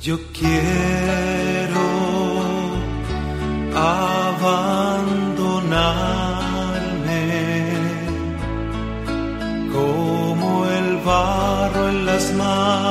Yo quiero abandonarme como el barro en las manos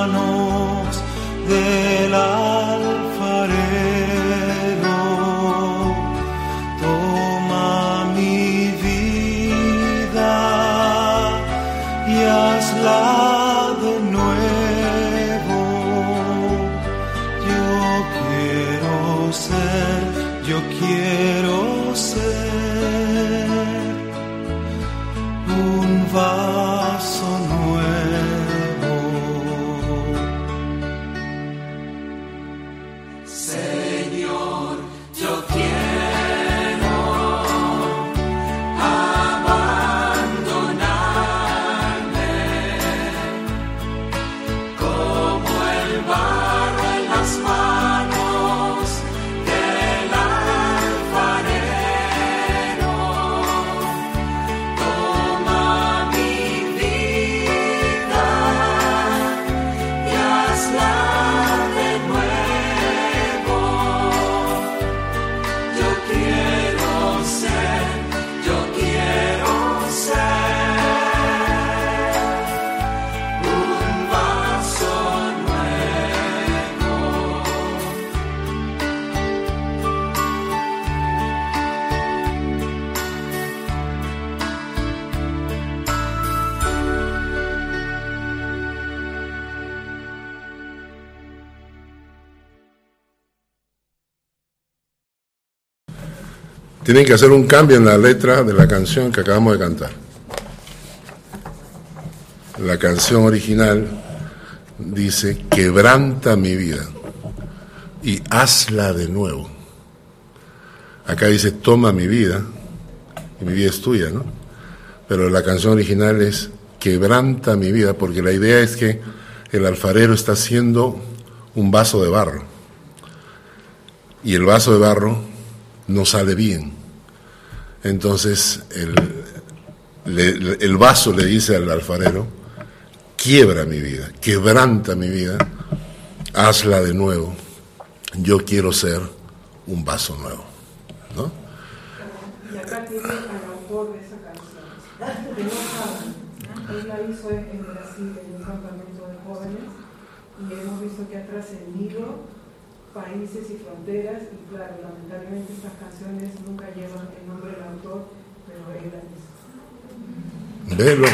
Tienen que hacer un cambio en la letra de la canción que acabamos de cantar. La canción original dice, quebranta mi vida y hazla de nuevo. Acá dice, toma mi vida, y mi vida es tuya, ¿no? Pero la canción original es, quebranta mi vida, porque la idea es que el alfarero está haciendo un vaso de barro. Y el vaso de barro no sale bien. Entonces el, le- el vaso le dice al alfarero, quiebra mi vida, quebranta mi vida, hazla de nuevo. Yo quiero ser un vaso nuevo. ¿no? Y acá tiene al autor de esa canción. Él la hizo en Brasil, en un campamento de jóvenes, y hemos visto que ha trascendido países y fronteras, y claro, lamentablemente estas canciones nunca llevan el nombre del autor, pero él la hizo. Velo.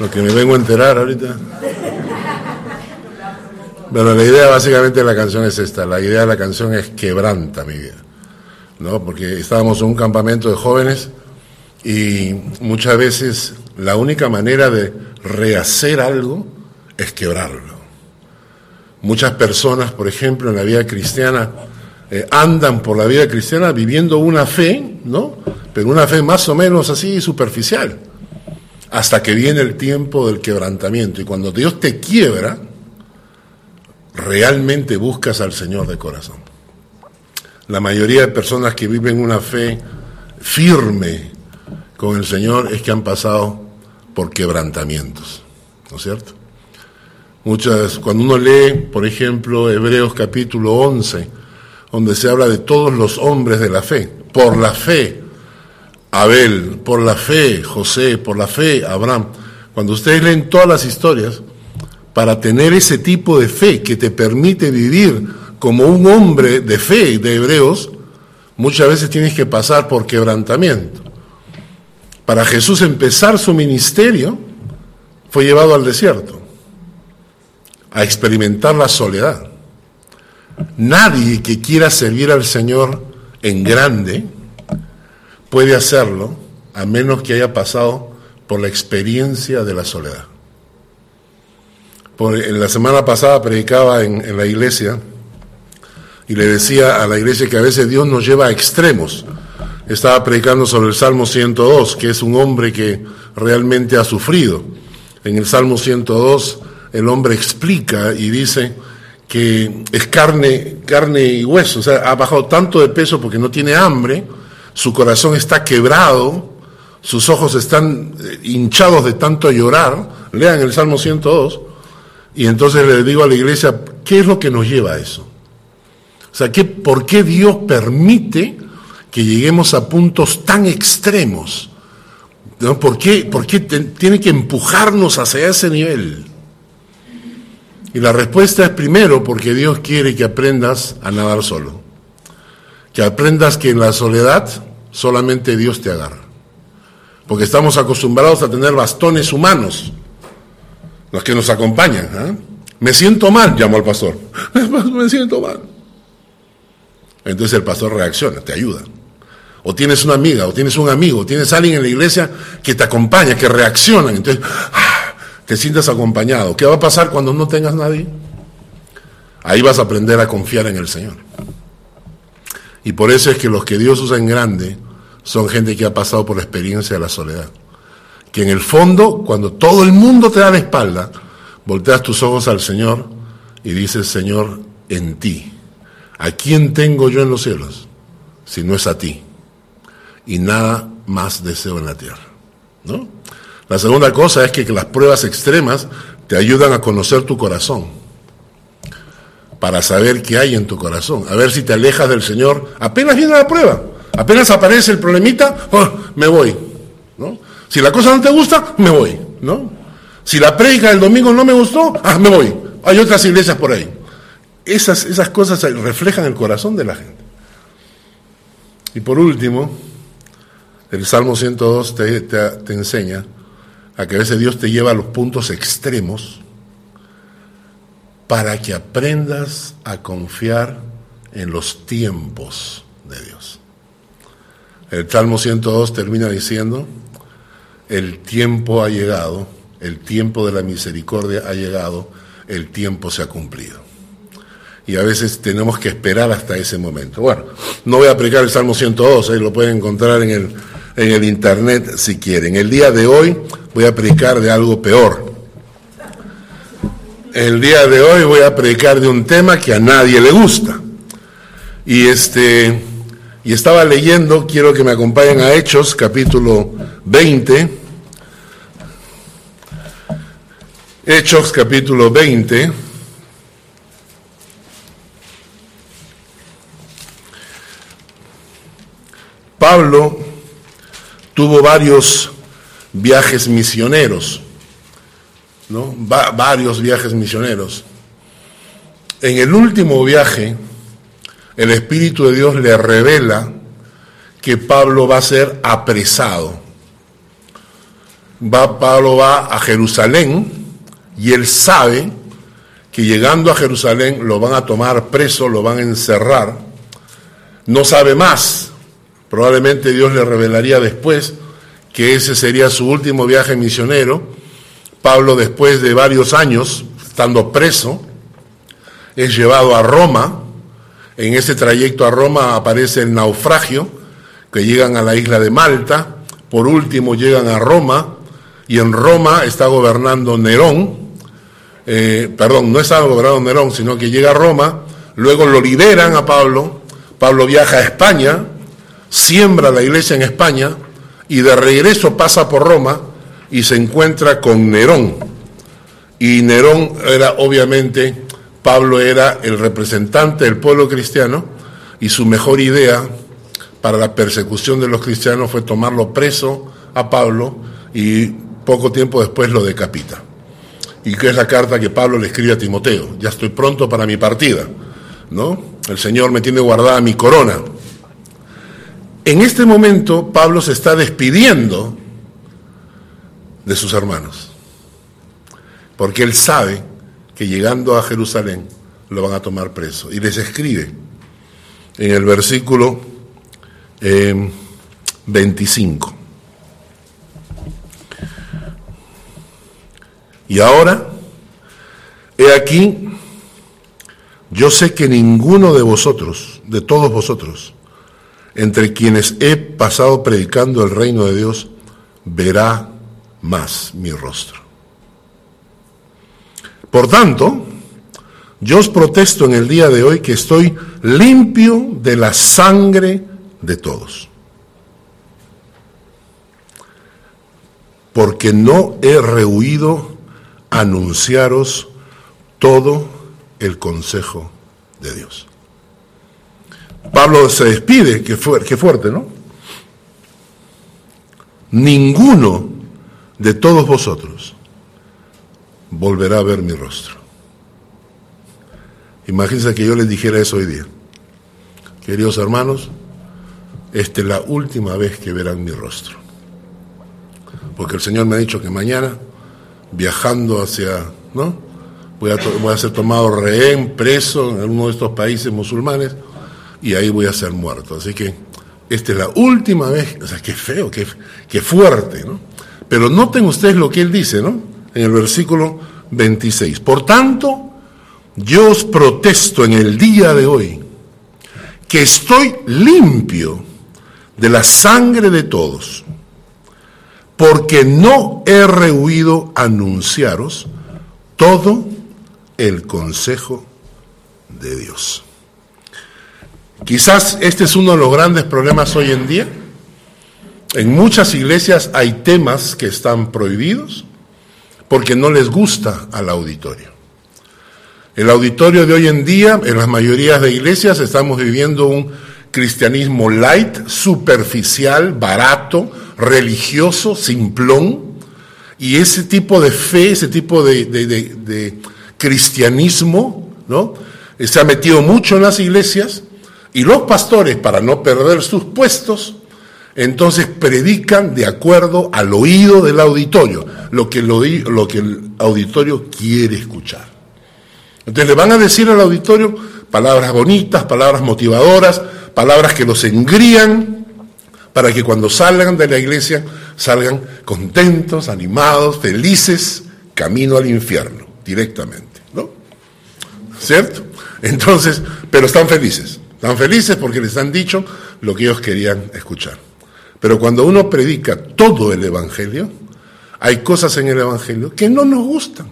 Lo que me vengo a enterar ahorita. Pero la idea básicamente de la canción es esta. La idea de la canción es quebranta mi vida. ¿No? Porque estábamos en un campamento de jóvenes y muchas veces la única manera de rehacer algo es quebrarlo. Muchas personas, por ejemplo, en la vida cristiana, eh, andan por la vida cristiana viviendo una fe, ¿no? Pero una fe más o menos así superficial, hasta que viene el tiempo del quebrantamiento. Y cuando Dios te quiebra, realmente buscas al Señor de corazón. La mayoría de personas que viven una fe firme con el Señor es que han pasado por quebrantamientos, ¿no es cierto? Muchas, cuando uno lee, por ejemplo, Hebreos capítulo 11, donde se habla de todos los hombres de la fe, por la fe, Abel, por la fe, José, por la fe, Abraham. Cuando ustedes leen todas las historias, para tener ese tipo de fe que te permite vivir como un hombre de fe de Hebreos, muchas veces tienes que pasar por quebrantamiento. Para Jesús empezar su ministerio, fue llevado al desierto a experimentar la soledad. Nadie que quiera servir al Señor en grande puede hacerlo a menos que haya pasado por la experiencia de la soledad. En la semana pasada predicaba en, en la iglesia y le decía a la iglesia que a veces Dios nos lleva a extremos. Estaba predicando sobre el Salmo 102, que es un hombre que realmente ha sufrido. En el Salmo 102 el hombre explica y dice que es carne, carne y hueso, o sea, ha bajado tanto de peso porque no tiene hambre, su corazón está quebrado, sus ojos están eh, hinchados de tanto llorar, lean el Salmo 102, Y entonces le digo a la iglesia, ¿qué es lo que nos lleva a eso? O sea, ¿qué, ¿por qué Dios permite que lleguemos a puntos tan extremos? ¿No? ¿Por qué, por qué tiene que empujarnos hacia ese nivel? Y la respuesta es primero porque Dios quiere que aprendas a nadar solo. Que aprendas que en la soledad solamente Dios te agarra. Porque estamos acostumbrados a tener bastones humanos, los que nos acompañan. ¿ah? Me siento mal, llamo al pastor. Me siento mal. Entonces el pastor reacciona, te ayuda. O tienes una amiga, o tienes un amigo, o tienes alguien en la iglesia que te acompaña, que reacciona. Entonces, ¡ah! Te sientas acompañado. ¿Qué va a pasar cuando no tengas nadie? Ahí vas a aprender a confiar en el Señor. Y por eso es que los que Dios usa en grande son gente que ha pasado por la experiencia de la soledad. Que en el fondo, cuando todo el mundo te da la espalda, volteas tus ojos al Señor y dices, Señor, en ti. ¿A quién tengo yo en los cielos? Si no es a ti. Y nada más deseo en la tierra. ¿No? La segunda cosa es que, las pruebas extremas te ayudan a conocer tu corazón. Para saber qué hay en tu corazón. A ver si te alejas del Señor. Apenas viene la prueba. Apenas aparece el problemita, oh, me voy. ¿no? Si la cosa no te gusta, me voy. ¿no? Si la prédica del domingo no me gustó, ah, me voy. Hay otras iglesias por ahí. Esas, esas cosas reflejan el corazón de la gente. Y por último, el Salmo 102 te, te, te enseña a que a veces Dios te lleva a los puntos extremos para que aprendas a confiar en los tiempos de Dios. El Salmo 102 termina diciendo, el tiempo ha llegado, el tiempo de la misericordia ha llegado, el tiempo se ha cumplido. Y a veces tenemos que esperar hasta ese momento. Bueno, no voy a aplicar el Salmo 102, ahí lo pueden encontrar en el, en el internet si quieren. El día de hoy voy a predicar de algo peor. El día de hoy voy a predicar de un tema que a nadie le gusta. Y este y estaba leyendo, quiero que me acompañen a Hechos, capítulo 20. Hechos, capítulo 20. Pablo tuvo varios viajes misioneros, ¿no? Va varios viajes misioneros. En el último viaje, el Espíritu de Dios le revela que Pablo va a ser apresado. Va, Pablo va a Jerusalén y él sabe que llegando a Jerusalén lo van a tomar preso, lo van a encerrar. No sabe más. Probablemente Dios le revelaría después que ese sería su último viaje misionero. Pablo después de varios años estando preso es llevado a Roma. En ese trayecto a Roma aparece el naufragio, que llegan a la isla de Malta, por último llegan a Roma, y en Roma está gobernando Nerón, eh, perdón, no está gobernando Nerón, sino que llega a Roma, luego lo liberan a Pablo, Pablo viaja a España, siembra la iglesia en España, y de regreso pasa por Roma y se encuentra con Nerón. Y Nerón era obviamente Pablo era el representante del pueblo cristiano y su mejor idea para la persecución de los cristianos fue tomarlo preso a Pablo y poco tiempo después lo decapita. Y que es la carta que Pablo le escribe a Timoteo, ya estoy pronto para mi partida, ¿no? El Señor me tiene guardada mi corona. En este momento Pablo se está despidiendo de sus hermanos, porque él sabe que llegando a Jerusalén lo van a tomar preso. Y les escribe en el versículo eh, 25. Y ahora, he aquí, yo sé que ninguno de vosotros, de todos vosotros, entre quienes he pasado predicando el reino de Dios, verá más mi rostro. Por tanto, yo os protesto en el día de hoy que estoy limpio de la sangre de todos. Porque no he rehuido anunciaros todo el consejo de Dios. Pablo se despide, qué, fuerte, ¿no? Ninguno de todos vosotros volverá a ver mi rostro. Imagínense que yo les dijera eso hoy día. Queridos hermanos, esta es la última vez que verán mi rostro. Porque el Señor me ha dicho que mañana, viajando hacia, ¿no? Voy a, voy a ser tomado rehén, preso en uno de estos países musulmanes y ahí voy a ser muerto. Así que esta es la última vez, o sea, qué feo, qué, qué fuerte, ¿no? Pero noten ustedes lo que él dice, ¿no? En el versículo 26. Por tanto, yo os protesto en el día de hoy que estoy limpio de la sangre de todos, porque no he rehuido anunciaros todo el consejo de Dios. Quizás este es uno de los grandes problemas hoy en día. En muchas iglesias hay temas que están prohibidos porque no les gusta al auditorio. El auditorio de hoy en día, en las mayorías de iglesias, estamos viviendo un cristianismo light, superficial, barato, religioso, simplón. Y ese tipo de fe, ese tipo de, cristianismo, ¿no? Se ha metido mucho en las iglesias y los pastores, para no perder sus puestos, entonces predican de acuerdo al oído del auditorio, lo que, lo que el auditorio quiere escuchar. Entonces le van a decir al auditorio palabras bonitas, palabras motivadoras, palabras que los engrían para que cuando salgan de la iglesia salgan contentos, animados, felices, camino al infierno directamente, ¿no? ¿Cierto? Entonces, pero están felices, están felices porque les han dicho lo que ellos querían escuchar. Pero cuando uno predica todo el Evangelio, hay cosas en el Evangelio que no nos gustan.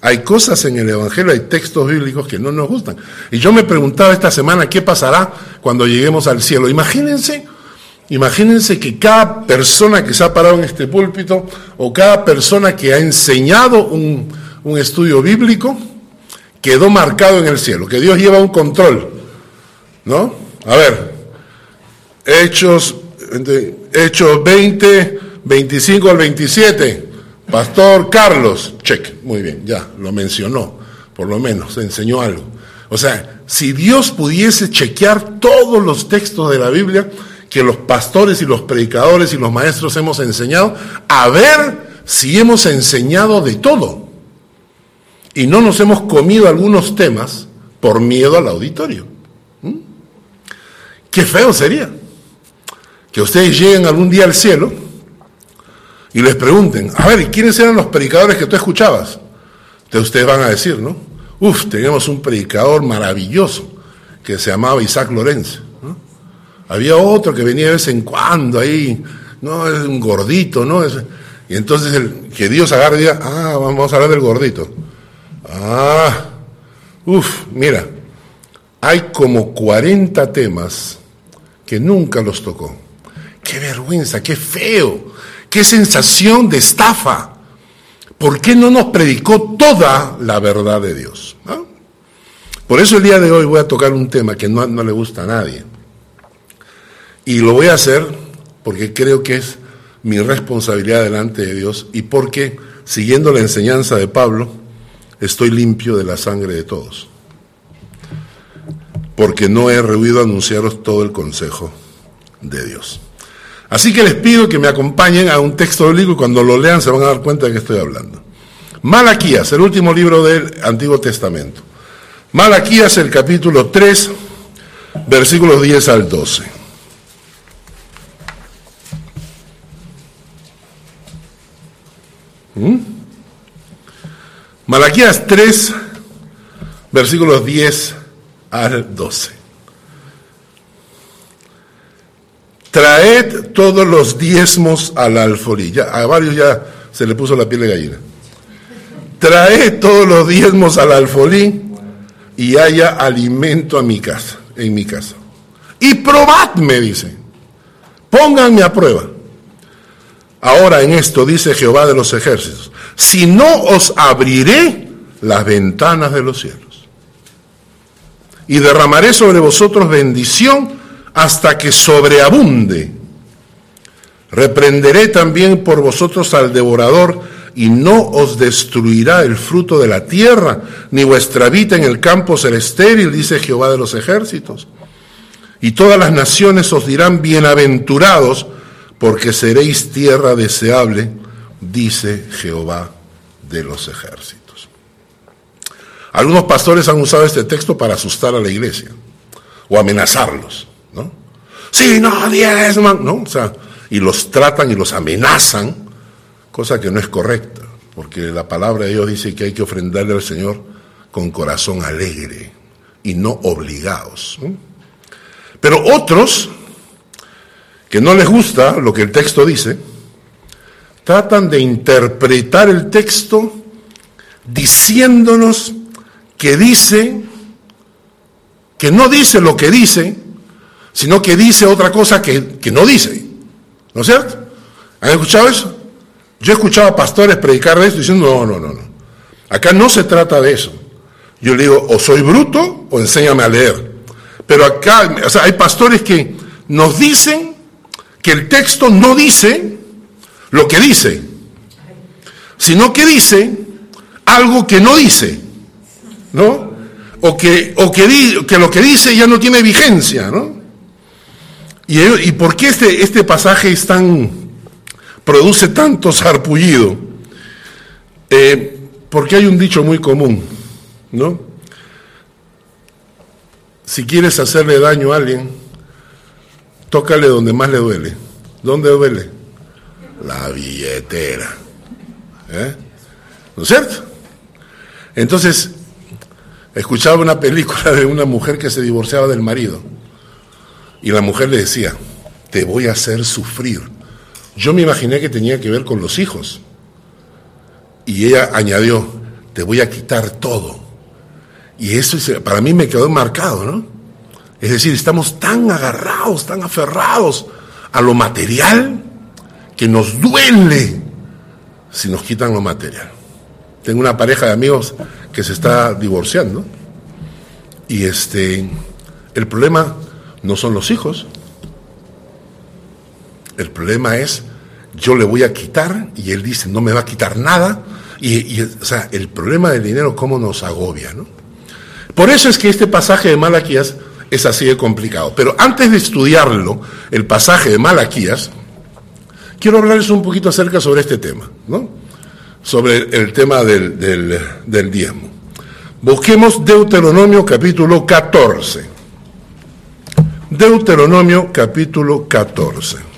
Hay cosas en el Evangelio, hay textos bíblicos que no nos gustan. Y yo me preguntaba esta semana qué pasará cuando lleguemos al cielo. Imagínense, imagínense que cada persona que se ha parado en este púlpito o cada persona que ha enseñado un, un estudio bíblico quedó marcado en el cielo, que Dios lleva un control. ¿No? A ver, Hechos, Hechos 20, 25 al 27. Pastor Carlos, check, muy bien, ya, lo mencionó, por lo menos, enseñó algo. O sea, si Dios pudiese chequear todos los textos de la Biblia que los pastores y los predicadores y los maestros hemos enseñado, a ver si hemos enseñado de todo. Y no nos hemos comido algunos temas por miedo al auditorio. ¿Mm? Qué feo sería que ustedes lleguen algún día al cielo y les pregunten, a ver, ¿quiénes eran los predicadores que tú escuchabas? Entonces ustedes van a decir, ¿no? Uf, teníamos un predicador maravilloso que se llamaba Isaac Lorenz. Había otro que venía de vez en cuando ahí, no, es un gordito, ¿no? y entonces el, que Dios agarre y diga, ah, vamos a hablar del gordito. Ah, uf, mira, hay como 40 temas que nunca los tocó. Qué vergüenza, qué feo qué sensación de estafa. ¿Por qué no nos predicó toda la verdad de Dios? Por eso el día de hoy voy a tocar un tema que no, no le gusta a nadie. Y lo voy a hacer porque creo que es mi responsabilidad delante de Dios y porque, siguiendo la enseñanza de Pablo, estoy limpio de la sangre de todos. Porque no he rehuido anunciaros todo el consejo de Dios. Así que les pido que me acompañen a un texto bíblico y cuando lo lean se van a dar cuenta de que estoy hablando. Malaquías, el último libro del Antiguo Testamento. Malaquías, el capítulo 3, versículos 10 al 12. ¿Mm? Malaquías 3, versículos 10 al 12. Traed todos los diezmos al alfolí. a varios ya se le puso la piel de gallina. Traed todos los diezmos al alfolí y haya alimento a mi casa, en mi casa. Y probadme, dice. Pónganme a prueba. Ahora en esto dice Jehová de los ejércitos, si no os abriré las ventanas de los cielos. Y derramaré sobre vosotros bendición hasta que sobreabunde. Reprenderé también por vosotros al devorador y no os destruirá el fruto de la tierra, ni vuestra vida en el campo será estéril, dice Jehová de los ejércitos. Y todas las naciones os dirán bienaventurados, porque seréis tierra deseable, dice Jehová de los ejércitos. Algunos pastores han usado este texto para asustar a la iglesia o amenazarlos, ¿no? Sí, no, diezman, ¿no? O sea, y los tratan y los amenazan, cosa que no es correcta, porque la palabra de Dios dice que hay que ofrendarle al Señor con corazón alegre y no obligados. Pero otros, que no les gusta lo que el texto dice, tratan de interpretar el texto diciéndonos que dice, que no dice lo que dice, sino que dice otra cosa que, que no dice. ¿No es cierto? ¿Han escuchado eso? Yo he escuchado a pastores predicar de esto diciendo, no, no, no, no. Acá no se trata de eso. Yo le digo, o soy bruto o enséñame a leer. Pero acá, o sea, hay pastores que nos dicen que el texto no dice lo que dice, sino que dice algo que no dice, ¿no? O que, o que, que lo que dice ya no tiene vigencia, ¿no? ¿Y, y por qué este, este pasaje produce tanto sarpullido? Eh, porque hay un dicho muy común, ¿no? Si quieres hacerle daño a alguien, tócale donde más le duele. ¿Dónde duele? La billetera. ¿Eh? ¿No es cierto? Entonces, escuchaba una película de una mujer que se divorciaba del marido. Y la mujer le decía, te voy a hacer sufrir. Yo me imaginé que tenía que ver con los hijos. Y ella añadió, te voy a quitar todo. Y eso para mí me quedó marcado, ¿no? Es decir, estamos tan agarrados, tan aferrados a lo material que nos duele si nos quitan lo material. Tengo una pareja de amigos que se está divorciando y este el problema no son los hijos. El problema es yo le voy a quitar y él dice no me va a quitar nada y, el problema del dinero cómo nos agobia, ¿no? Por eso es que este pasaje de Malaquías es así de complicado. Pero antes de estudiarlo, el pasaje de Malaquías, quiero hablarles un poquito acerca sobre este tema, ¿no? Sobre el tema del, del, del diezmo. Busquemos Deuteronomio capítulo 14. Deuteronomio capítulo 14.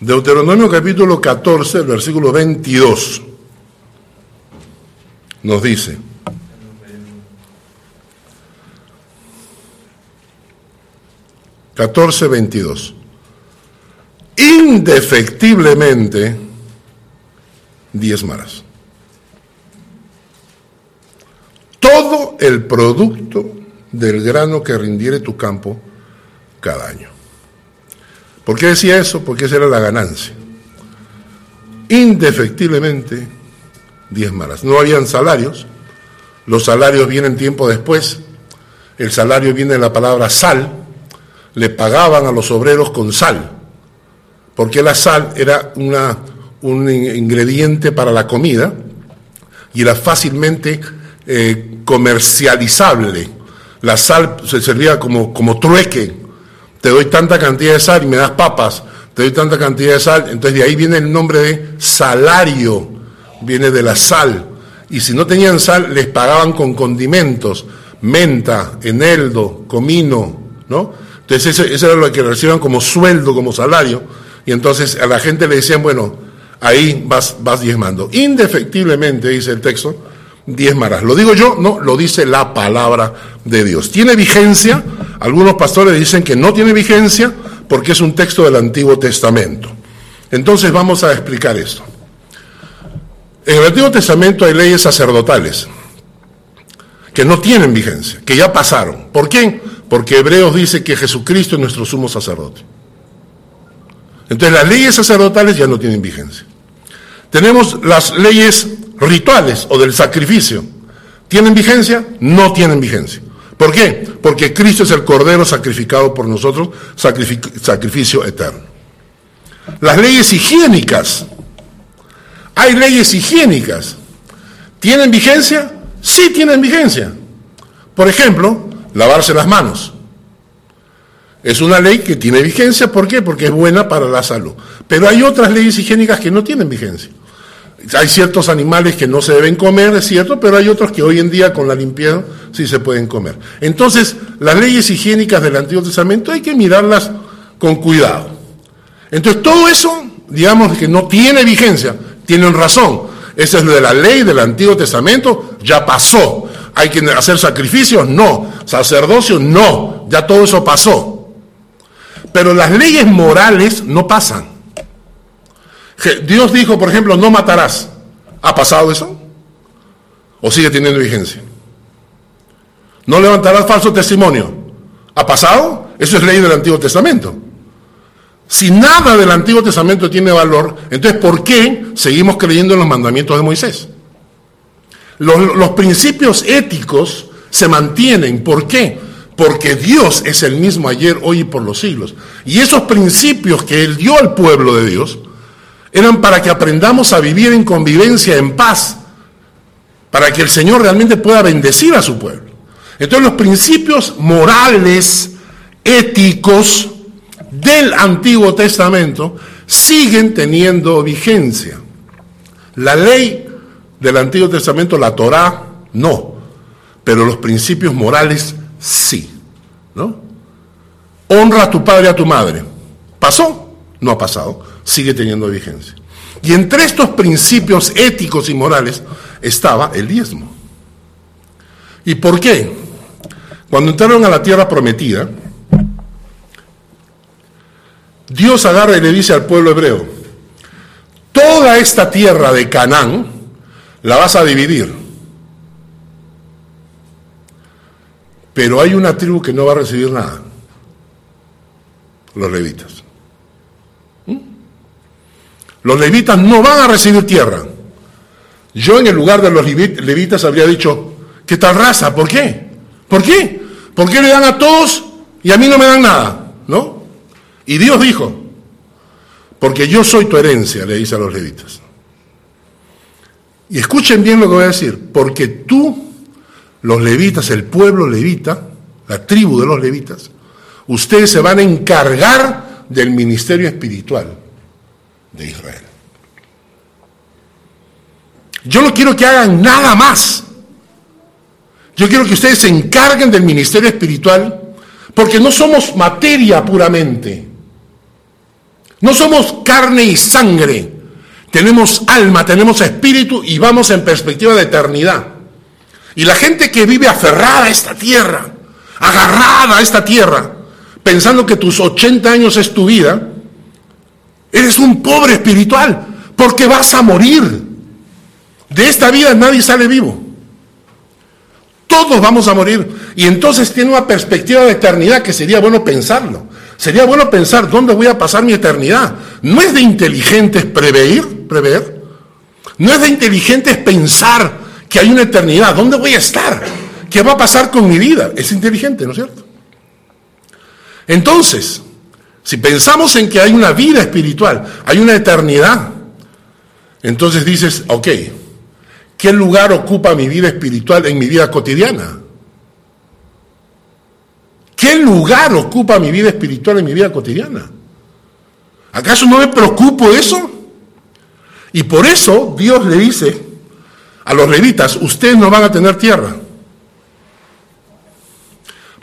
Deuteronomio capítulo 14, versículo 22, nos dice, catorce veintidós, indefectiblemente diezmarás. Todo el producto del grano que rindiere tu campo cada año. ¿Por qué decía eso? Porque esa era la ganancia. Indefectiblemente diezmarás. No habían salarios, los salarios vienen tiempo después, el salario viene de la palabra sal, le pagaban a los obreros con sal, porque la sal era una, un ingrediente para la comida y era fácilmente eh, comercializable. La sal se servía como, como trueque, te doy tanta cantidad de sal y me das papas, te doy tanta cantidad de sal, entonces de ahí viene el nombre de salario, viene de la sal. Y si no tenían sal, les pagaban con condimentos, menta, eneldo, comino, ¿no? Entonces eso, era lo que recibían como sueldo, como salario, y entonces a la gente le decían, bueno, ahí vas, vas diezmando. Indefectiblemente, dice el texto, diezmarás. ¿Lo digo yo? No, lo dice la palabra de Dios. ¿Tiene vigencia? Algunos pastores dicen que no tiene vigencia porque es un texto del Antiguo Testamento. Entonces vamos a explicar esto. En el Antiguo Testamento hay leyes sacerdotales que no tienen vigencia, que ya pasaron. ¿Por qué? Porque Hebreos dice que Jesucristo es nuestro sumo sacerdote. Entonces las leyes sacerdotales ya no tienen vigencia. Tenemos las leyes rituales o del sacrificio. ¿Tienen vigencia? No tienen vigencia. ¿Por qué? Porque Cristo es el Cordero sacrificado por nosotros, sacrificio eterno. Las leyes higiénicas. Hay leyes higiénicas. ¿Tienen vigencia? Sí tienen vigencia. Por ejemplo, lavarse las manos. Es una ley que tiene vigencia, ¿por qué? Porque es buena para la salud. Pero hay otras leyes higiénicas que no tienen vigencia. Hay ciertos animales que no se deben comer, es cierto, pero hay otros que hoy en día con la limpieza sí se pueden comer. Entonces, las leyes higiénicas del Antiguo Testamento hay que mirarlas con cuidado. Entonces, todo eso, digamos que no tiene vigencia, tienen razón. Esa es lo de la ley del Antiguo Testamento, ya pasó. ¿Hay que hacer sacrificios? No. ¿Sacerdocio? No. Ya todo eso pasó. Pero las leyes morales no pasan. Dios dijo, por ejemplo, no matarás. ¿Ha pasado eso? ¿O sigue teniendo vigencia? No levantarás falso testimonio. ¿Ha pasado? Eso es ley del Antiguo Testamento. Si nada del Antiguo Testamento tiene valor, entonces ¿por qué seguimos creyendo en los mandamientos de Moisés? Los, los principios éticos se mantienen. ¿Por qué? porque Dios es el mismo ayer, hoy y por los siglos. Y esos principios que Él dio al pueblo de Dios eran para que aprendamos a vivir en convivencia, en paz, para que el Señor realmente pueda bendecir a su pueblo. Entonces los principios morales, éticos del Antiguo Testamento siguen teniendo vigencia. La ley del Antiguo Testamento, la Torá, no, pero los principios morales Sí. ¿No? Honra a tu padre y a tu madre. ¿Pasó? No ha pasado. Sigue teniendo vigencia. Y entre estos principios éticos y morales estaba el diezmo. ¿Y por qué? Cuando entraron a la tierra prometida, Dios agarra y le dice al pueblo hebreo, toda esta tierra de Canaán la vas a dividir Pero hay una tribu que no va a recibir nada. Los levitas. Los levitas no van a recibir tierra. Yo en el lugar de los levitas habría dicho, ¿qué tal raza? ¿Por qué? ¿Por qué? ¿Por qué le dan a todos y a mí no me dan nada? ¿No? Y Dios dijo, porque yo soy tu herencia, le dice a los levitas. Y escuchen bien lo que voy a decir, porque tú los levitas, el pueblo levita, la tribu de los levitas, ustedes se van a encargar del ministerio espiritual de Israel. Yo no quiero que hagan nada más. Yo quiero que ustedes se encarguen del ministerio espiritual porque no somos materia puramente. No somos carne y sangre. Tenemos alma, tenemos espíritu y vamos en perspectiva de eternidad. Y la gente que vive aferrada a esta tierra, agarrada a esta tierra, pensando que tus 80 años es tu vida, eres un pobre espiritual, porque vas a morir. De esta vida nadie sale vivo. Todos vamos a morir. Y entonces tiene una perspectiva de eternidad que sería bueno pensarlo. Sería bueno pensar dónde voy a pasar mi eternidad. No es de inteligentes prever, prever. No es de inteligentes pensar que hay una eternidad. ¿Dónde voy a estar? ¿Qué va a pasar con mi vida? Es inteligente, ¿no es cierto? Entonces, si pensamos en que hay una vida espiritual, hay una eternidad, entonces dices, ok, ¿qué lugar ocupa mi vida espiritual en mi vida cotidiana? ¿Qué lugar ocupa mi vida espiritual en mi vida cotidiana? ¿Acaso no me preocupo eso? Y por eso Dios le dice, a los levitas, ustedes no van a tener tierra.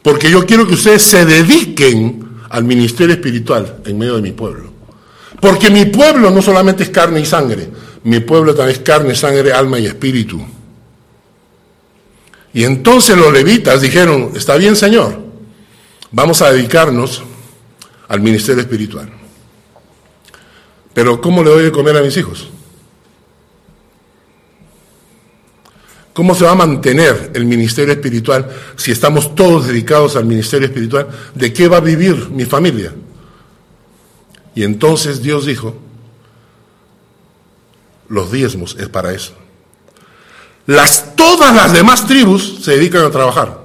Porque yo quiero que ustedes se dediquen al ministerio espiritual en medio de mi pueblo. Porque mi pueblo no solamente es carne y sangre, mi pueblo también es carne, sangre, alma y espíritu. Y entonces los levitas dijeron, está bien Señor, vamos a dedicarnos al ministerio espiritual. Pero ¿cómo le doy de comer a mis hijos? ¿Cómo se va a mantener el ministerio espiritual si estamos todos dedicados al ministerio espiritual? ¿De qué va a vivir mi familia? Y entonces Dios dijo, los diezmos es para eso. Las, todas las demás tribus se dedican a trabajar.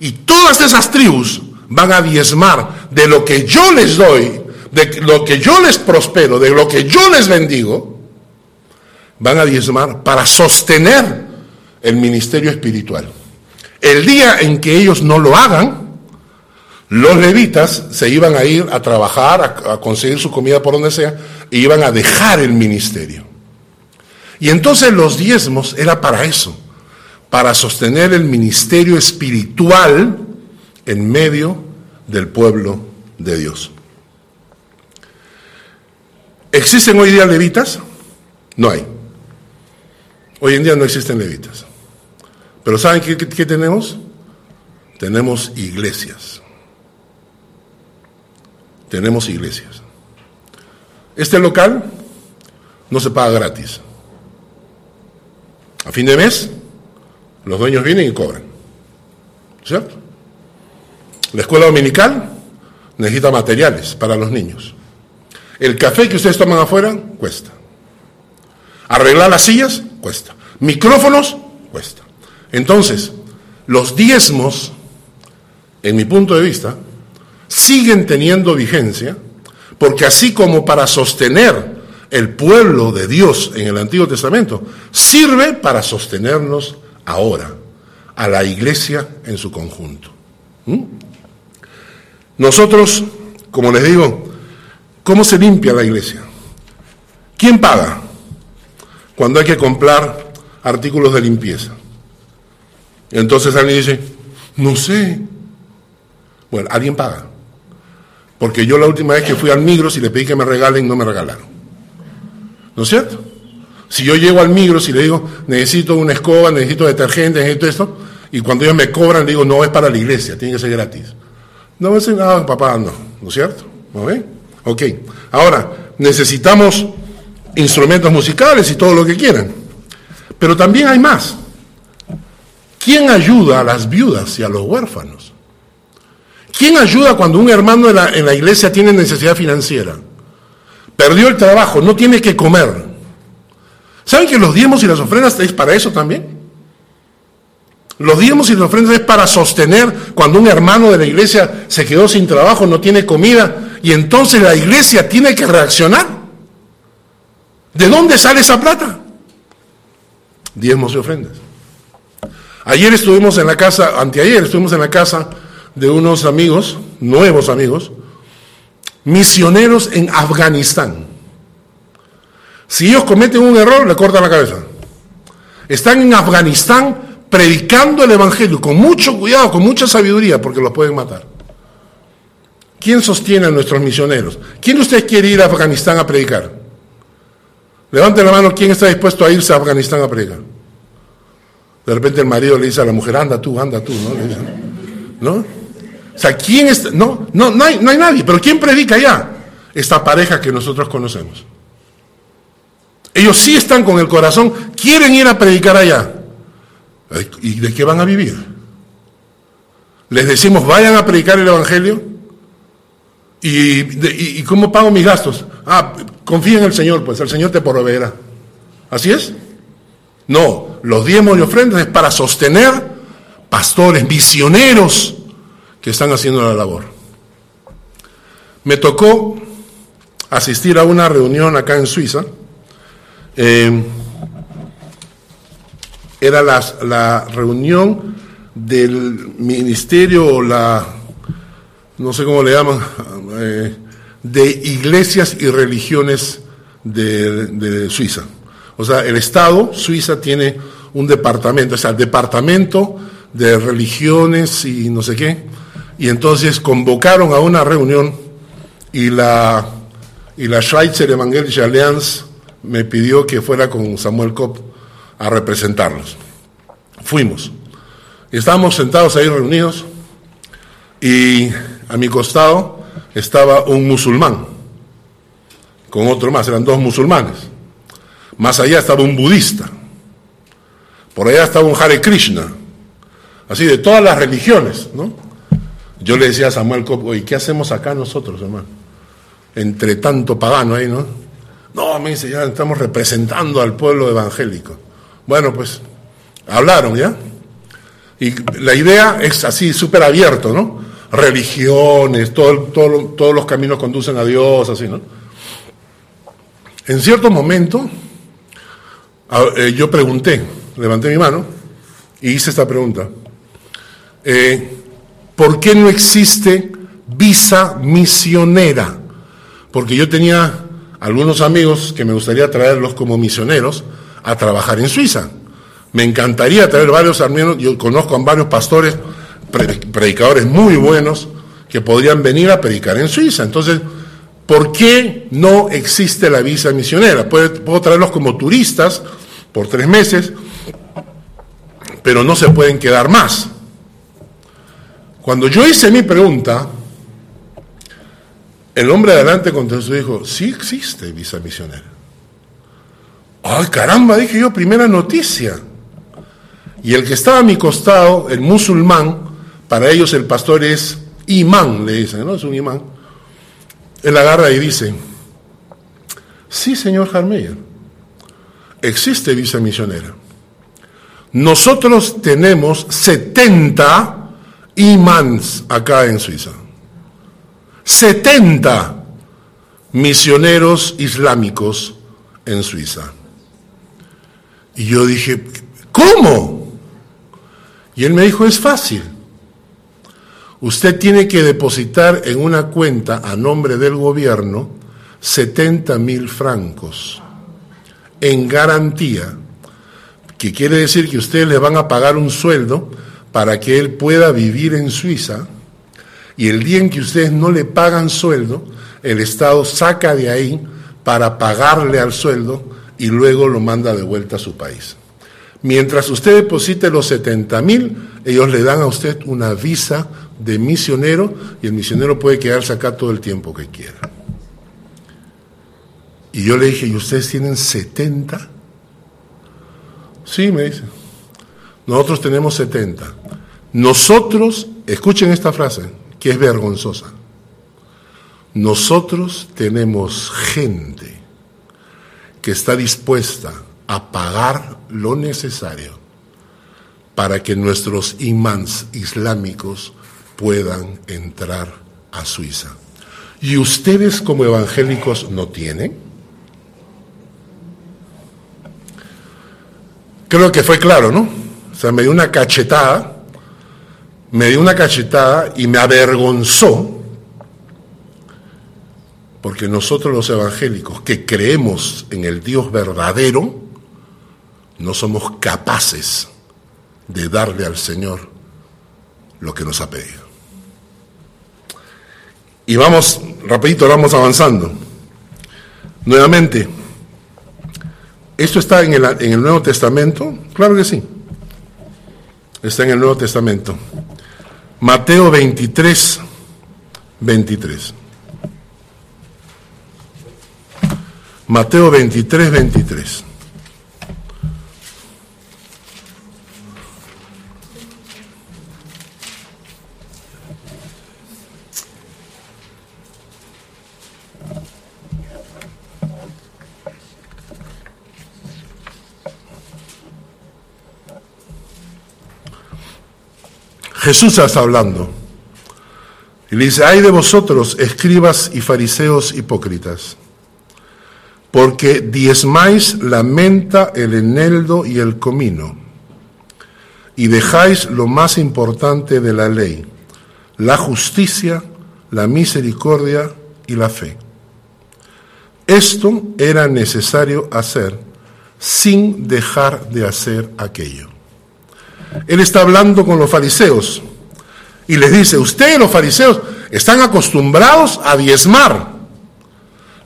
Y todas esas tribus van a diezmar de lo que yo les doy, de lo que yo les prospero, de lo que yo les bendigo, van a diezmar para sostener el ministerio espiritual. El día en que ellos no lo hagan, los levitas se iban a ir a trabajar, a, conseguir su comida por donde sea, e iban a dejar el ministerio. Y entonces los diezmos era para eso, para sostener el ministerio espiritual en medio del pueblo de Dios. ¿Existen hoy día levitas? No hay. Hoy en día no existen levitas. Pero ¿saben qué, qué- qué tenemos? Tenemos iglesias. Tenemos iglesias. Este local no se paga gratis. A fin de mes, los dueños vienen y cobran. ¿Cierto? La escuela dominical necesita materiales para los niños. El café que ustedes toman afuera cuesta. Arreglar las sillas cuesta. Micrófonos cuesta. Entonces, los diezmos, en mi punto de vista, siguen teniendo vigencia, porque así como para sostener el pueblo de Dios en el Antiguo Testamento, sirve para sostenernos ahora, a la iglesia en su conjunto. ¿Mm? Nosotros, como les digo, ¿cómo se limpia la iglesia? ¿Quién paga cuando hay que comprar artículos de limpieza? Entonces alguien dice, no sé. Bueno, alguien paga. Porque yo la última vez que fui al Migros y le pedí que me regalen, no me regalaron. ¿No es cierto? Si yo llego al Migros y le digo, necesito una escoba, necesito detergente, necesito esto, y cuando ellos me cobran, le digo, no, es para la iglesia, tiene que ser gratis. No me dicen nada, papá, no, ¿no es cierto? ¿No ven? Ok. Ahora, necesitamos instrumentos musicales y todo lo que quieran. Pero también hay más. ¿Quién ayuda a las viudas y a los huérfanos? ¿Quién ayuda cuando un hermano en la, en la iglesia tiene necesidad financiera? Perdió el trabajo, no tiene que comer. ¿Saben que los diezmos y las ofrendas es para eso también? Los diezmos y las ofrendas es para sostener cuando un hermano de la iglesia se quedó sin trabajo, no tiene comida, y entonces la iglesia tiene que reaccionar. ¿De dónde sale esa plata? Diezmos y ofrendas. Ayer estuvimos en la casa, anteayer estuvimos en la casa de unos amigos, nuevos amigos, misioneros en Afganistán. Si ellos cometen un error, le cortan la cabeza. Están en Afganistán predicando el Evangelio con mucho cuidado, con mucha sabiduría, porque los pueden matar. ¿Quién sostiene a nuestros misioneros? ¿Quién de ustedes quiere ir a Afganistán a predicar? Levante la mano, ¿quién está dispuesto a irse a Afganistán a predicar? De repente el marido le dice a la mujer, anda tú, anda tú, ¿no? Le ¿No? O sea, ¿quién está? No, no, no hay, no hay nadie, pero ¿quién predica allá? Esta pareja que nosotros conocemos. Ellos sí están con el corazón, quieren ir a predicar allá. ¿Y de qué van a vivir? Les decimos, vayan a predicar el Evangelio. ¿Y, de- y- y cómo pago mis gastos? Ah, confía en el Señor, pues el Señor te proveerá. ¿Así es? No, los diezmos y ofrendas es para sostener pastores, misioneros que están haciendo la labor. Me tocó asistir a una reunión acá en Suiza. Eh, era la, la reunión del ministerio, la, no sé cómo le llaman, eh, de iglesias y religiones de, de Suiza. O sea, el Estado, Suiza, tiene un departamento, o sea, el departamento de religiones y no sé qué. Y entonces convocaron a una reunión y la, y la Schweizer Evangelische Allianz me pidió que fuera con Samuel Kopp a representarlos. Fuimos. Estábamos sentados ahí reunidos y a mi costado estaba un musulmán con otro más, eran dos musulmanes. Más allá estaba un budista. Por allá estaba un Hare Krishna, así de todas las religiones, ¿no? Yo le decía a Samuel Copo, ¿y qué hacemos acá nosotros, hermano? Entre tanto pagano ahí, ¿no? No, me dice, ya estamos representando al pueblo evangélico. Bueno, pues, hablaron, ¿ya? Y la idea es así, súper abierto, ¿no? Religiones, todo, todo, todos los caminos conducen a Dios, así, ¿no? En cierto momento, eh, yo pregunté, levanté mi mano y hice esta pregunta. Eh, ¿Por qué no existe visa misionera? Porque yo tenía algunos amigos que me gustaría traerlos como misioneros a trabajar en Suiza. Me encantaría traer varios armenios, yo conozco a varios pastores, predicadores muy buenos, que podrían venir a predicar en Suiza. Entonces, ¿por qué no existe la visa misionera? Puedo traerlos como turistas por tres meses, pero no se pueden quedar más. Cuando yo hice mi pregunta, el hombre adelante contestó y dijo, sí existe visa misionera. Ay, caramba, dije yo, primera noticia. Y el que estaba a mi costado, el musulmán, para ellos el pastor es imán, le dicen, ¿no? Es un imán. Él agarra y dice, sí, señor Jarmeyer, existe visa misionera. Nosotros tenemos 70 imams acá en Suiza. 70 misioneros islámicos en Suiza. Y yo dije, ¿cómo? Y él me dijo, es fácil. Usted tiene que depositar en una cuenta a nombre del gobierno 70 mil francos en garantía, que quiere decir que ustedes le van a pagar un sueldo para que él pueda vivir en Suiza y el día en que ustedes no le pagan sueldo, el Estado saca de ahí para pagarle al sueldo y luego lo manda de vuelta a su país. Mientras usted deposite los 70 mil, ellos le dan a usted una visa de misionero y el misionero puede quedarse acá todo el tiempo que quiera. Y yo le dije, ¿y ustedes tienen 70? Sí, me dice. Nosotros tenemos 70. Nosotros, escuchen esta frase, que es vergonzosa. Nosotros tenemos gente que está dispuesta a pagar lo necesario para que nuestros imams islámicos puedan entrar a Suiza. ¿Y ustedes como evangélicos no tienen? Creo que fue claro, ¿no? O sea, me dio una cachetada, me dio una cachetada y me avergonzó, porque nosotros los evangélicos que creemos en el Dios verdadero, no somos capaces de darle al Señor lo que nos ha pedido. Y vamos, rapidito, vamos avanzando. Nuevamente, ¿esto está en el, en el Nuevo Testamento? Claro que sí. Está en el Nuevo Testamento. Mateo 23, 23. Mateo 23, 23. Jesús está hablando. Y le dice, ay de vosotros, escribas y fariseos hipócritas, porque diezmáis la menta, el eneldo y el comino, y dejáis lo más importante de la ley, la justicia, la misericordia y la fe. Esto era necesario hacer sin dejar de hacer aquello. Él está hablando con los fariseos y les dice, ustedes los fariseos están acostumbrados a diezmar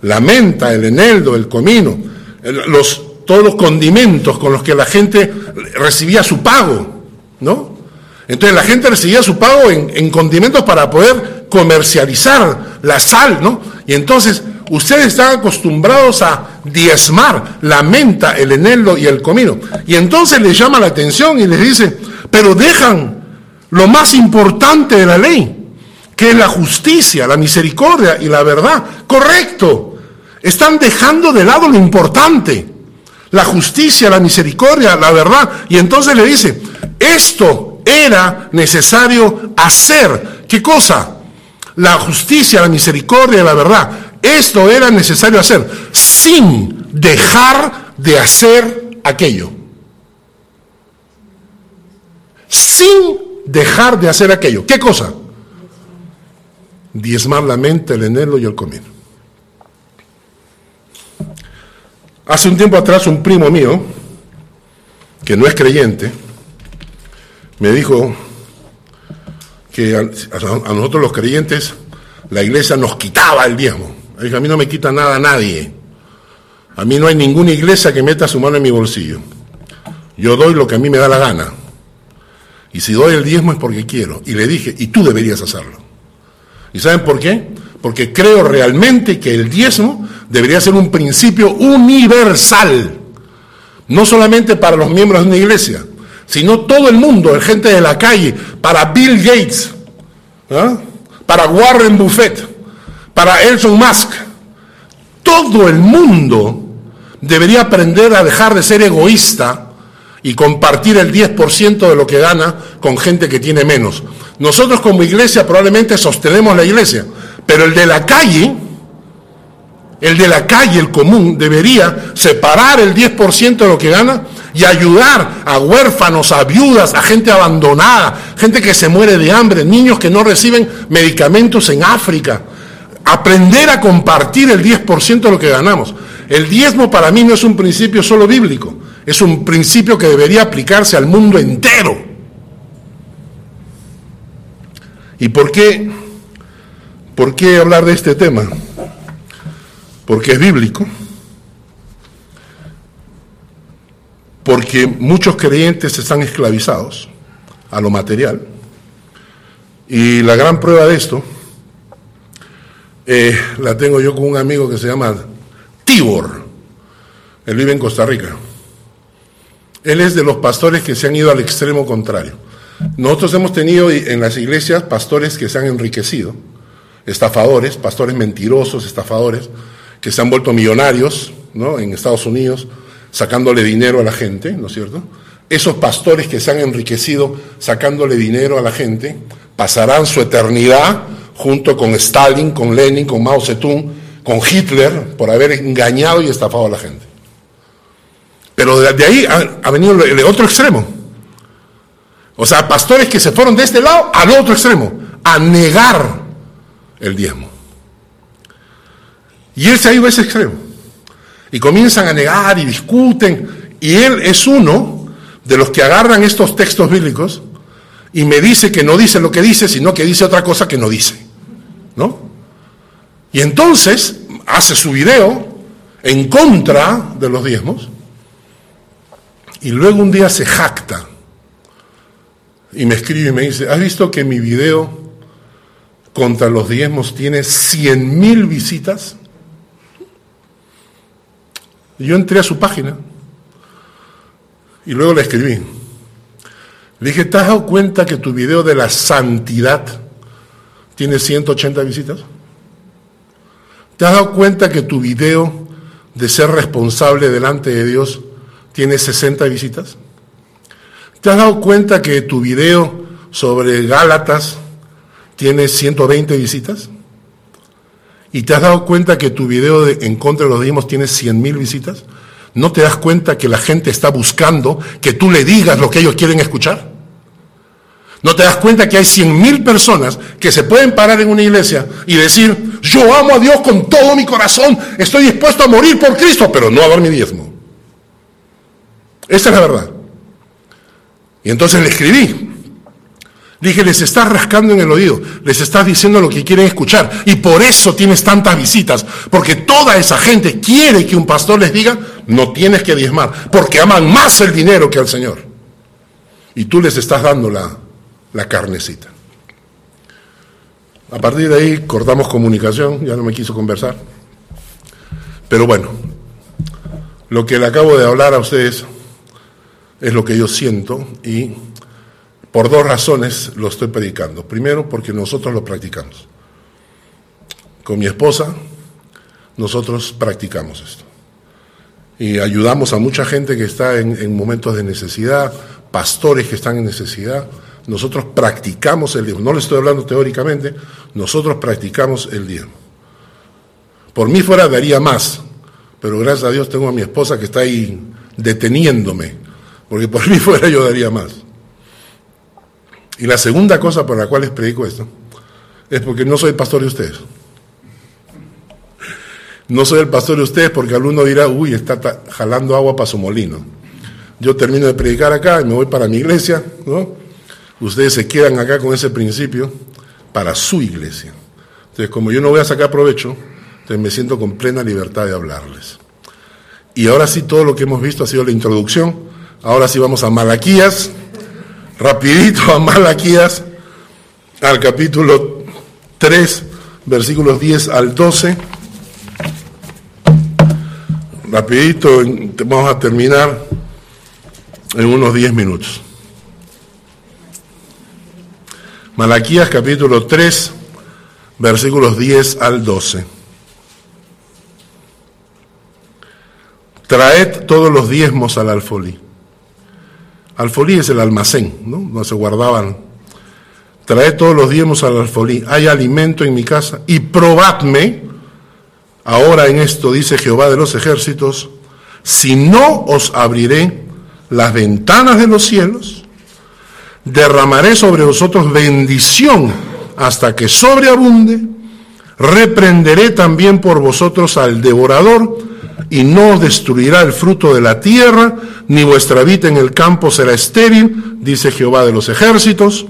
la menta, el eneldo, el comino, los, todos los condimentos con los que la gente recibía su pago, ¿no? Entonces la gente recibía su pago en, en condimentos para poder comercializar la sal, ¿no? Y entonces ustedes están acostumbrados a diezmar la menta, el eneldo y el comino. Y entonces les llama la atención y les dice, pero dejan lo más importante de la ley, que es la justicia, la misericordia y la verdad. Correcto. Están dejando de lado lo importante, la justicia, la misericordia, la verdad. Y entonces le dice, esto era necesario hacer. ¿Qué cosa? La justicia, la misericordia la verdad. Esto era necesario hacer sin dejar de hacer aquello. Sin dejar de hacer aquello. ¿Qué cosa? Diezmar la mente, el enelo y el comino. Hace un tiempo atrás un primo mío, que no es creyente, me dijo que a, a nosotros los creyentes la iglesia nos quitaba el diezmo. A mí no me quita nada nadie. A mí no hay ninguna iglesia que meta su mano en mi bolsillo. Yo doy lo que a mí me da la gana. Y si doy el diezmo es porque quiero. Y le dije, y tú deberías hacerlo. ¿Y saben por qué? Porque creo realmente que el diezmo debería ser un principio universal. No solamente para los miembros de una iglesia, sino todo el mundo, gente de la calle, para Bill Gates, ¿ah? para Warren Buffett, para Elon Musk. Todo el mundo debería aprender a dejar de ser egoísta y compartir el 10% de lo que gana con gente que tiene menos. Nosotros como iglesia probablemente sostenemos la iglesia, pero el de la calle, el de la calle, el común, debería separar el 10% de lo que gana y ayudar a huérfanos, a viudas, a gente abandonada, gente que se muere de hambre, niños que no reciben medicamentos en África. Aprender a compartir el 10% de lo que ganamos. El diezmo para mí no es un principio solo bíblico, es un principio que debería aplicarse al mundo entero. ¿Y por qué, por qué hablar de este tema? Porque es bíblico, porque muchos creyentes están esclavizados a lo material, y la gran prueba de esto eh, la tengo yo con un amigo que se llama Tibor, él vive en Costa Rica. Él es de los pastores que se han ido al extremo contrario. Nosotros hemos tenido en las iglesias pastores que se han enriquecido, estafadores, pastores mentirosos, estafadores, que se han vuelto millonarios ¿no? en Estados Unidos, sacándole dinero a la gente, ¿no es cierto? Esos pastores que se han enriquecido sacándole dinero a la gente pasarán su eternidad junto con Stalin, con Lenin, con Mao Zedong, con Hitler, por haber engañado y estafado a la gente. Pero de ahí ha, ha venido el otro extremo. O sea, pastores que se fueron de este lado al otro extremo, a negar el diezmo. Y él se ha ido a ese extremo. Y comienzan a negar y discuten. Y él es uno de los que agarran estos textos bíblicos y me dice que no dice lo que dice, sino que dice otra cosa que no dice. ¿No? Y entonces hace su video en contra de los diezmos y luego un día se jacta y me escribe y me dice, ¿has visto que mi video contra los diezmos tiene 100 mil visitas? Yo entré a su página y luego le escribí. Le dije, ¿te has dado cuenta que tu video de la santidad tiene 180 visitas? ¿Te has dado cuenta que tu video de ser responsable delante de Dios tiene 60 visitas? ¿Te has dado cuenta que tu video sobre Gálatas tiene 120 visitas? ¿Y te has dado cuenta que tu video de En contra de los diezmos tiene 100 mil visitas? ¿No te das cuenta que la gente está buscando que tú le digas lo que ellos quieren escuchar? ¿No te das cuenta que hay 100 mil personas que se pueden parar en una iglesia y decir, yo amo a Dios con todo mi corazón, estoy dispuesto a morir por Cristo, pero no a dar mi diezmo? Esa es la verdad. Y entonces le escribí. Dije, les estás rascando en el oído, les estás diciendo lo que quieren escuchar. Y por eso tienes tantas visitas. Porque toda esa gente quiere que un pastor les diga, no tienes que diezmar. Porque aman más el dinero que al Señor. Y tú les estás dando la, la carnecita. A partir de ahí cortamos comunicación, ya no me quiso conversar. Pero bueno, lo que le acabo de hablar a ustedes es lo que yo siento y por dos razones lo estoy predicando. Primero, porque nosotros lo practicamos. Con mi esposa, nosotros practicamos esto. Y ayudamos a mucha gente que está en, en momentos de necesidad, pastores que están en necesidad. Nosotros practicamos el diezmo. No le estoy hablando teóricamente, nosotros practicamos el diezmo. Por mí fuera daría más, pero gracias a Dios tengo a mi esposa que está ahí deteniéndome, porque por mí fuera yo daría más. Y la segunda cosa por la cual les predico esto es porque no soy pastor de ustedes. No soy el pastor de ustedes porque alguno dirá, uy, está jalando agua para su molino. Yo termino de predicar acá y me voy para mi iglesia, ¿no? Ustedes se quedan acá con ese principio para su iglesia. Entonces, como yo no voy a sacar provecho, entonces me siento con plena libertad de hablarles. Y ahora sí, todo lo que hemos visto ha sido la introducción. Ahora sí vamos a Malaquías, rapidito a Malaquías, al capítulo 3, versículos 10 al 12. Rapidito, vamos a terminar en unos 10 minutos. Malaquías capítulo 3, versículos 10 al 12. Traed todos los diezmos al alfolí. Alfolí es el almacén, ¿no? Donde se guardaban. Traed todos los diezmos al alfolí. Hay alimento en mi casa. Y probadme, ahora en esto dice Jehová de los ejércitos, si no os abriré las ventanas de los cielos, derramaré sobre vosotros bendición hasta que sobreabunde, reprenderé también por vosotros al devorador, y no destruirá el fruto de la tierra, ni vuestra vida en el campo será estéril, dice Jehová de los ejércitos,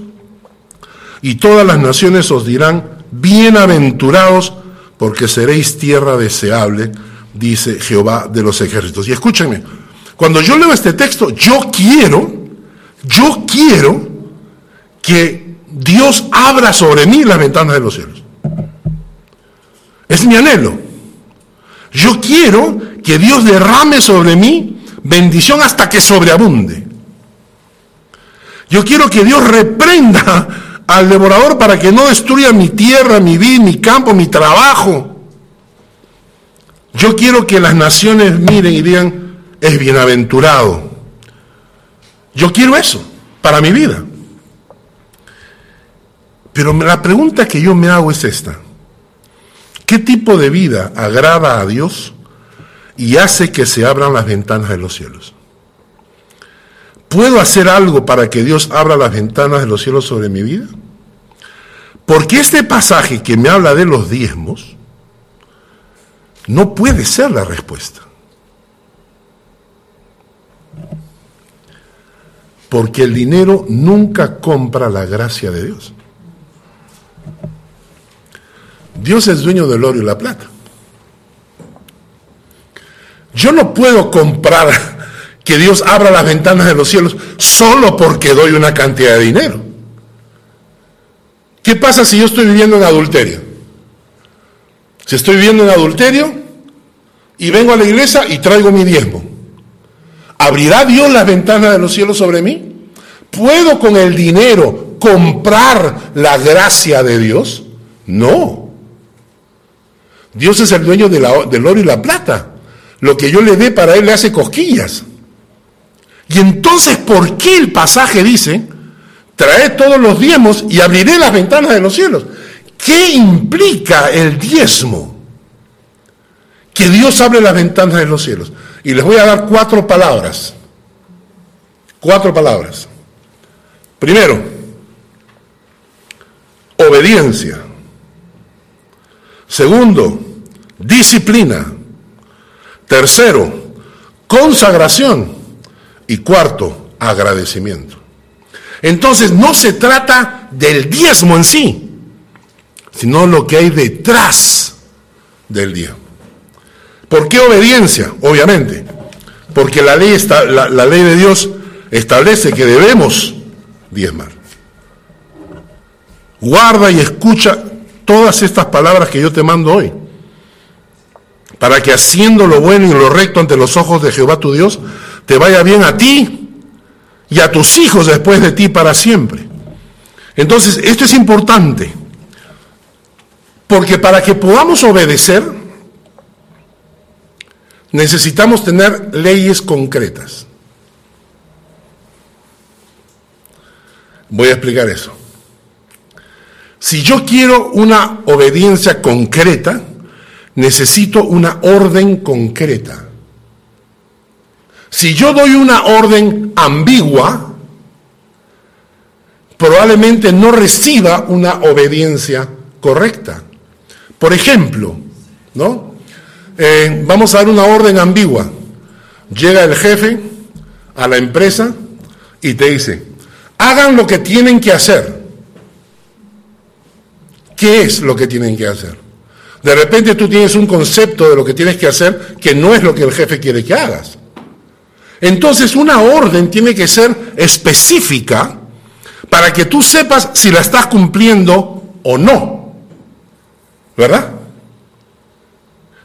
y todas las naciones os dirán, bienaventurados, porque seréis tierra deseable, dice Jehová de los ejércitos. Y escúchenme, cuando yo leo este texto, yo quiero, yo quiero que Dios abra sobre mí las ventanas de los cielos. Es mi anhelo. Yo quiero que Dios derrame sobre mí bendición hasta que sobreabunde. Yo quiero que Dios reprenda al devorador para que no destruya mi tierra, mi vida, mi campo, mi trabajo. Yo quiero que las naciones miren y digan, es bienaventurado. Yo quiero eso para mi vida. Pero la pregunta que yo me hago es esta. ¿Qué tipo de vida agrada a Dios y hace que se abran las ventanas de los cielos? ¿Puedo hacer algo para que Dios abra las ventanas de los cielos sobre mi vida? Porque este pasaje que me habla de los diezmos no puede ser la respuesta. Porque el dinero nunca compra la gracia de Dios. Dios es dueño del oro y la plata. Yo no puedo comprar que Dios abra las ventanas de los cielos solo porque doy una cantidad de dinero. ¿Qué pasa si yo estoy viviendo en adulterio? Si estoy viviendo en adulterio y vengo a la iglesia y traigo mi diezmo, ¿abrirá Dios las ventanas de los cielos sobre mí? ¿Puedo con el dinero comprar la gracia de Dios? No. Dios es el dueño del oro y la plata. Lo que yo le dé para él le hace cosquillas. Y entonces, ¿por qué el pasaje dice, trae todos los diezmos y abriré las ventanas de los cielos? ¿Qué implica el diezmo? Que Dios abre las ventanas de los cielos. Y les voy a dar cuatro palabras. Cuatro palabras. Primero, obediencia. Segundo, disciplina. Tercero, consagración. Y cuarto, agradecimiento. Entonces no se trata del diezmo en sí, sino lo que hay detrás del diezmo. ¿Por qué obediencia? Obviamente, porque la ley, está, la, la ley de Dios establece que debemos diezmar. Guarda y escucha todas estas palabras que yo te mando hoy, para que haciendo lo bueno y lo recto ante los ojos de Jehová tu Dios, te vaya bien a ti y a tus hijos después de ti para siempre. Entonces, esto es importante, porque para que podamos obedecer, necesitamos tener leyes concretas. Voy a explicar eso. Si yo quiero una obediencia concreta, necesito una orden concreta. Si yo doy una orden ambigua, probablemente no reciba una obediencia correcta. Por ejemplo, ¿no? Eh, vamos a dar una orden ambigua. Llega el jefe a la empresa y te dice, hagan lo que tienen que hacer. ¿Qué es lo que tienen que hacer? De repente tú tienes un concepto de lo que tienes que hacer que no es lo que el jefe quiere que hagas. Entonces una orden tiene que ser específica para que tú sepas si la estás cumpliendo o no. ¿Verdad?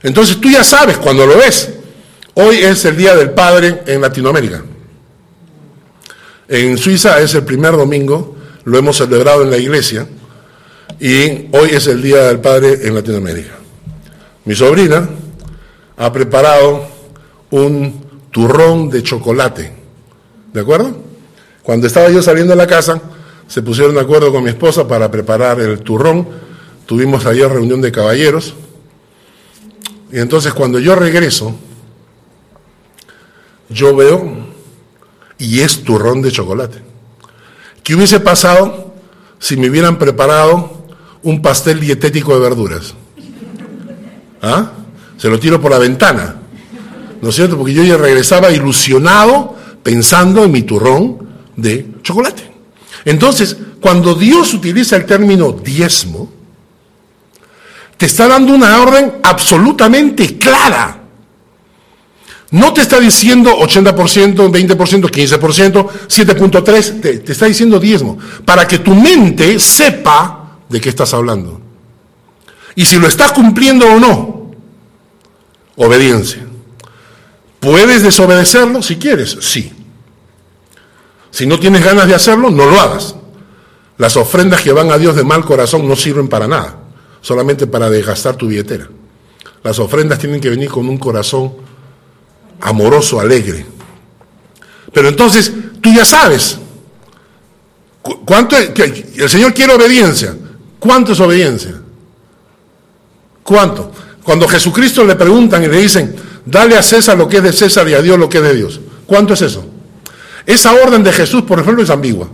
Entonces tú ya sabes cuando lo ves. Hoy es el Día del Padre en Latinoamérica. En Suiza es el primer domingo, lo hemos celebrado en la iglesia y hoy es el Día del Padre en Latinoamérica. Mi sobrina ha preparado un turrón de chocolate, ¿de acuerdo? Cuando estaba yo saliendo de la casa, se pusieron de acuerdo con mi esposa para preparar el turrón. Tuvimos ayer reunión de caballeros. Y entonces cuando yo regreso, yo veo y es turrón de chocolate. ¿Qué hubiese pasado si me hubieran preparado un pastel dietético de verduras? ¿Ah? Se lo tiro por la ventana. ¿No es cierto? Porque yo ya regresaba ilusionado pensando en mi turrón de chocolate. Entonces, cuando Dios utiliza el término diezmo, te está dando una orden absolutamente clara. No te está diciendo 80%, 20%, 15%, 7.3%, te, te está diciendo diezmo, para que tu mente sepa de qué estás hablando. Y si lo estás cumpliendo o no, obediencia. ¿Puedes desobedecerlo si quieres? Sí. Si no tienes ganas de hacerlo, no lo hagas. Las ofrendas que van a Dios de mal corazón no sirven para nada, solamente para desgastar tu billetera. Las ofrendas tienen que venir con un corazón amoroso, alegre. Pero entonces, tú ya sabes, ¿cuánto el Señor quiere obediencia? ¿Cuánto es obediencia? ¿Cuánto? Cuando Jesucristo le preguntan y le dicen, dale a César lo que es de César y a Dios lo que es de Dios. ¿Cuánto es eso? Esa orden de Jesús, por ejemplo, es ambigua.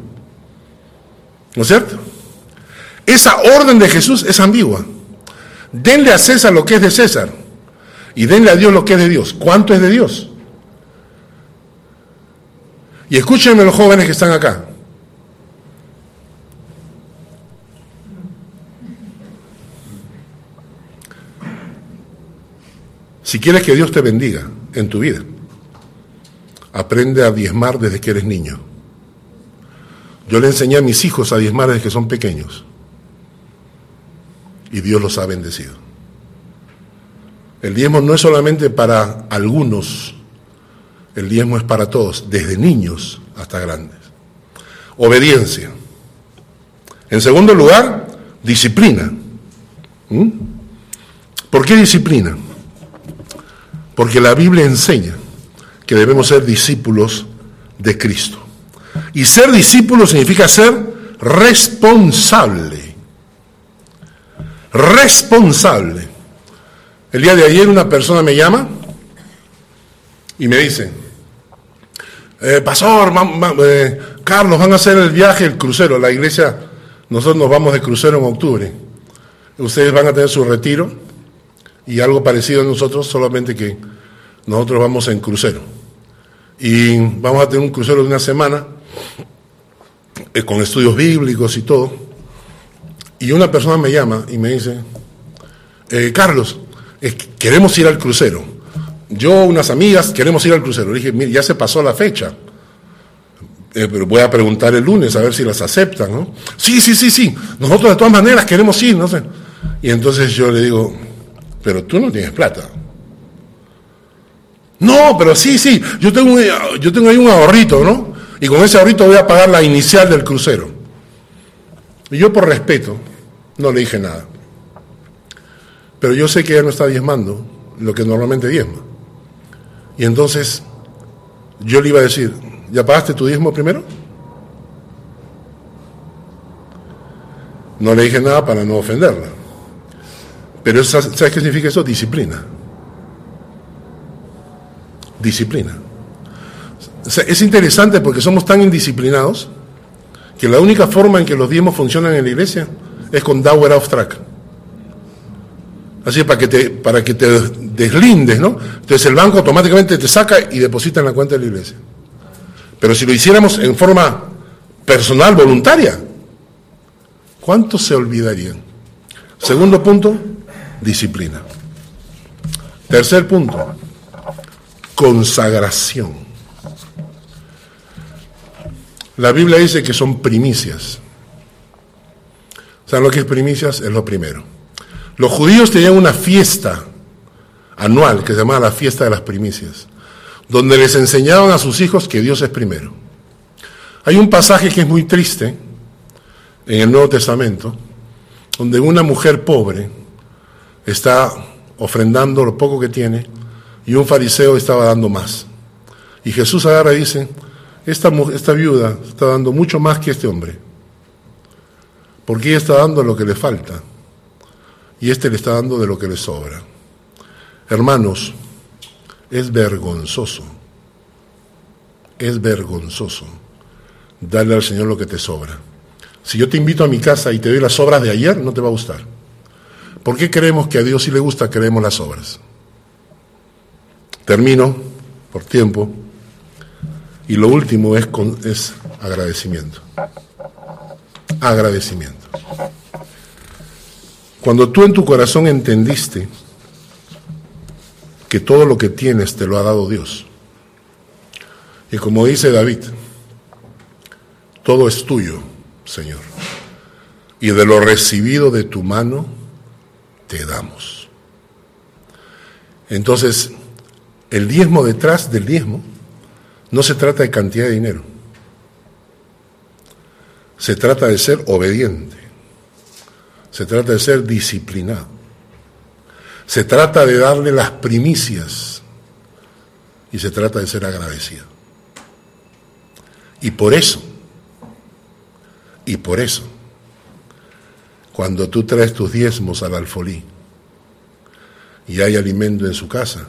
¿No es cierto? Esa orden de Jesús es ambigua. Denle a César lo que es de César y denle a Dios lo que es de Dios. ¿Cuánto es de Dios? Y escúchenme los jóvenes que están acá. Si quieres que Dios te bendiga en tu vida, aprende a diezmar desde que eres niño. Yo le enseñé a mis hijos a diezmar desde que son pequeños. Y Dios los ha bendecido. El diezmo no es solamente para algunos, el diezmo es para todos, desde niños hasta grandes. Obediencia. En segundo lugar, disciplina. ¿Mm? ¿Por qué disciplina? Porque la Biblia enseña que debemos ser discípulos de Cristo. Y ser discípulo significa ser responsable. Responsable. El día de ayer una persona me llama y me dice, eh, Pastor, eh, Carlos, van a hacer el viaje, el crucero, la iglesia, nosotros nos vamos de crucero en octubre. Ustedes van a tener su retiro y algo parecido a nosotros, solamente que nosotros vamos en crucero. Y vamos a tener un crucero de una semana eh, con estudios bíblicos y todo. Y una persona me llama y me dice, eh, Carlos, queremos ir al crucero. Yo, unas amigas, queremos ir al crucero. Le dije, mire, ya se pasó la fecha. Eh, pero voy a preguntar el lunes a ver si las aceptan, ¿no? Sí, sí, sí, sí. Nosotros de todas maneras queremos ir, no sé. Y entonces yo le digo, pero tú no tienes plata. No, pero sí, sí, yo tengo, un- yo tengo ahí un ahorrito, ¿no? Y con ese ahorrito voy a pagar la inicial del crucero. Y yo por respeto no le dije nada. Pero yo sé que ella no está diezmando lo que normalmente diezma. Y entonces yo le iba a decir, ¿ya pagaste tu diezmo primero? No le dije nada para no ofenderla. Pero ¿sabes qué significa eso? Disciplina. Disciplina. Es interesante porque somos tan indisciplinados que la única forma en que los diezmos funcionan en la iglesia es con Dower off track. Así para que te, para que te deslindes, ¿no? Entonces el banco automáticamente te saca y deposita en la cuenta de la iglesia. Pero si lo hiciéramos en forma personal, voluntaria, ¿cuántos se olvidarían? Segundo punto, disciplina. Tercer punto, consagración. La Biblia dice que son primicias. ¿Saben lo que es primicias? Es lo primero. Los judíos tenían una fiesta anual que se llamaba la fiesta de las primicias, donde les enseñaban a sus hijos que Dios es primero. Hay un pasaje que es muy triste en el Nuevo Testamento, donde una mujer pobre está ofrendando lo poco que tiene y un fariseo estaba dando más. Y Jesús agarra y dice, esta, esta viuda está dando mucho más que este hombre, porque ella está dando lo que le falta y este le está dando de lo que le sobra. Hermanos, es vergonzoso, es vergonzoso darle al Señor lo que te sobra. Si yo te invito a mi casa y te doy las sobras de ayer, no te va a gustar. ¿Por qué creemos que a Dios sí le gusta que leemos las obras? Termino por tiempo. Y lo último es, con, es agradecimiento. Agradecimiento. Cuando tú en tu corazón entendiste que todo lo que tienes te lo ha dado Dios, y como dice David, todo es tuyo, Señor, y de lo recibido de tu mano te damos. Entonces, el diezmo detrás del diezmo no se trata de cantidad de dinero, se trata de ser obediente, se trata de ser disciplinado, se trata de darle las primicias y se trata de ser agradecido. Y por eso, y por eso, cuando tú traes tus diezmos al alfolí y hay alimento en su casa,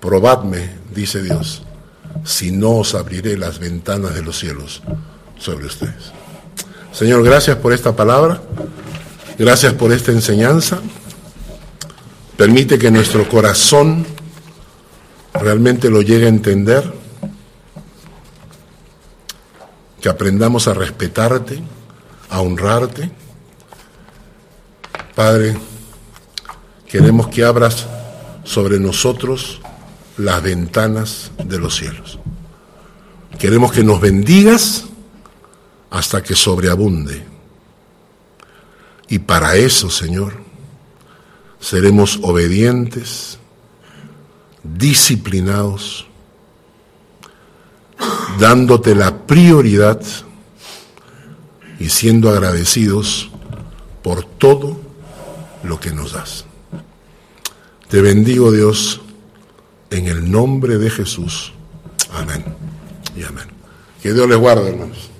probadme, dice Dios, si no os abriré las ventanas de los cielos sobre ustedes. Señor, gracias por esta palabra, gracias por esta enseñanza. Permite que nuestro corazón realmente lo llegue a entender, que aprendamos a respetarte, a honrarte. Padre, queremos que abras sobre nosotros las ventanas de los cielos. Queremos que nos bendigas hasta que sobreabunde. Y para eso, Señor, seremos obedientes, disciplinados, dándote la prioridad y siendo agradecidos por todo lo que nos das. Te bendigo Dios en el nombre de Jesús. Amén y amén. Que Dios les guarde, hermanos.